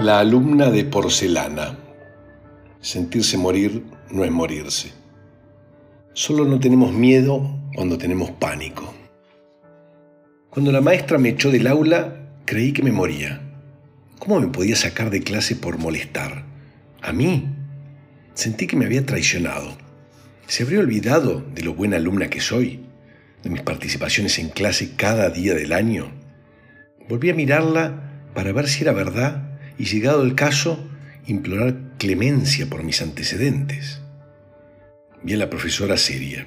La alumna de porcelana. Sentirse morir no es morirse. Solo no tenemos miedo cuando tenemos pánico. Cuando la maestra me echó del aula, creí que me moría. ¿Cómo me podía sacar de clase por molestar? ¿A mí? Sentí que me había traicionado. ¿Se habría olvidado de lo buena alumna que soy? ¿De mis participaciones en clase cada día del año? Volví a mirarla para ver si era verdad y llegado el caso, implorar clemencia por mis antecedentes. Vi a la profesora seria.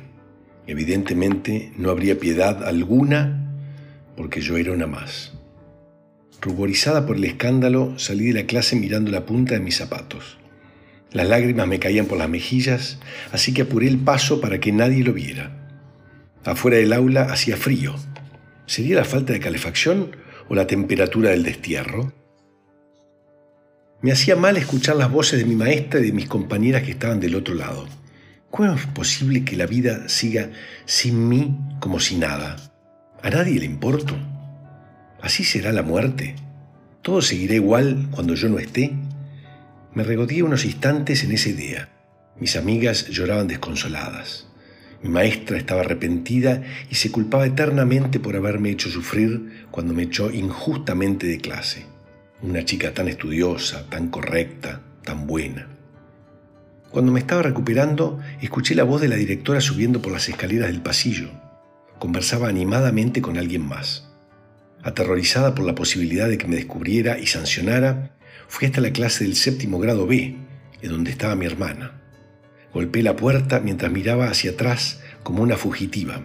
Evidentemente no habría piedad alguna porque yo era una más. Ruborizada por el escándalo, salí de la clase mirando la punta de mis zapatos. Las lágrimas me caían por las mejillas, así que apuré el paso para que nadie lo viera. Afuera del aula hacía frío. ¿Sería la falta de calefacción o la temperatura del destierro? Me hacía mal escuchar las voces de mi maestra y de mis compañeras que estaban del otro lado. ¿Cómo es posible que la vida siga sin mí como si nada? ¿A nadie le importo? ¿Así será la muerte? ¿Todo seguirá igual cuando yo no esté? Me regodeé unos instantes en esa idea. Mis amigas lloraban desconsoladas. Mi maestra estaba arrepentida y se culpaba eternamente por haberme hecho sufrir cuando me echó injustamente de clase una chica tan estudiosa, tan correcta, tan buena. Cuando me estaba recuperando, escuché la voz de la directora subiendo por las escaleras del pasillo. Conversaba animadamente con alguien más. Aterrorizada por la posibilidad de que me descubriera y sancionara, fui hasta la clase del séptimo grado B, en donde estaba mi hermana. Golpeé la puerta mientras miraba hacia atrás como una fugitiva.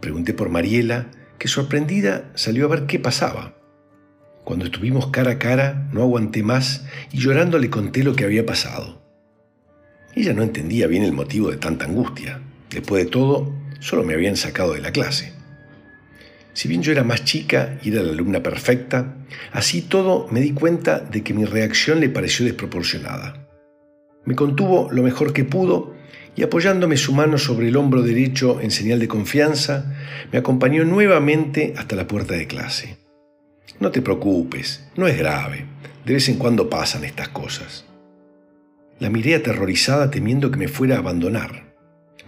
Pregunté por Mariela, que sorprendida salió a ver qué pasaba. Cuando estuvimos cara a cara, no aguanté más y llorando le conté lo que había pasado. Ella no entendía bien el motivo de tanta angustia. Después de todo, solo me habían sacado de la clase. Si bien yo era más chica y era la alumna perfecta, así todo me di cuenta de que mi reacción le pareció desproporcionada. Me contuvo lo mejor que pudo y apoyándome su mano sobre el hombro derecho en señal de confianza, me acompañó nuevamente hasta la puerta de clase. No te preocupes, no es grave. De vez en cuando pasan estas cosas. La miré aterrorizada temiendo que me fuera a abandonar.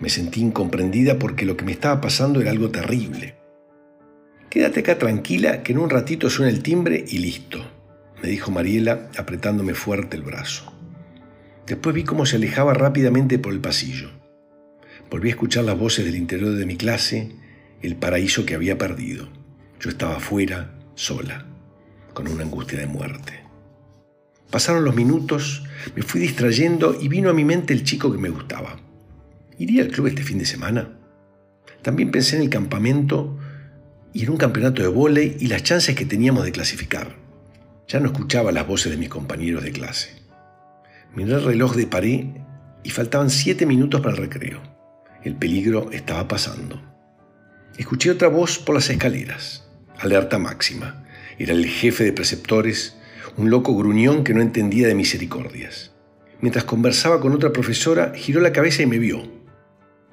Me sentí incomprendida porque lo que me estaba pasando era algo terrible. Quédate acá tranquila que en un ratito suena el timbre y listo, me dijo Mariela apretándome fuerte el brazo. Después vi cómo se alejaba rápidamente por el pasillo. Volví a escuchar las voces del interior de mi clase, el paraíso que había perdido. Yo estaba afuera, sola, con una angustia de muerte. Pasaron los minutos, me fui distrayendo y vino a mi mente el chico que me gustaba. ¿Iría al club este fin de semana? También pensé en el campamento y en un campeonato de vóley y las chances que teníamos de clasificar. Ya no escuchaba las voces de mis compañeros de clase. Miré el reloj de pared y faltaban siete minutos para el recreo. El peligro estaba pasando. Escuché otra voz por las escaleras alerta máxima. Era el jefe de preceptores, un loco gruñón que no entendía de misericordias. Mientras conversaba con otra profesora, giró la cabeza y me vio.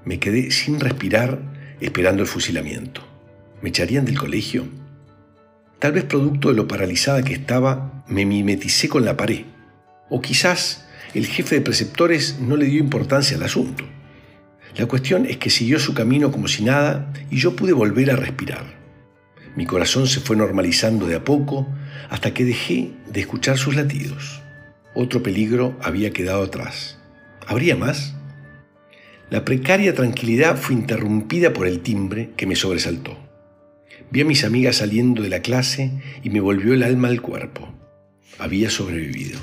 Me quedé sin respirar esperando el fusilamiento. ¿Me echarían del colegio? Tal vez producto de lo paralizada que estaba, me mimeticé con la pared. O quizás el jefe de preceptores no le dio importancia al asunto. La cuestión es que siguió su camino como si nada y yo pude volver a respirar. Mi corazón se fue normalizando de a poco hasta que dejé de escuchar sus latidos. Otro peligro había quedado atrás. ¿Habría más? La precaria tranquilidad fue interrumpida por el timbre que me sobresaltó. Vi a mis amigas saliendo de la clase y me volvió el alma al cuerpo. Había sobrevivido.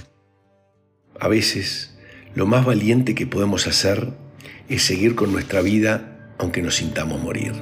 A veces, lo más valiente que podemos hacer es seguir con nuestra vida aunque nos sintamos morir.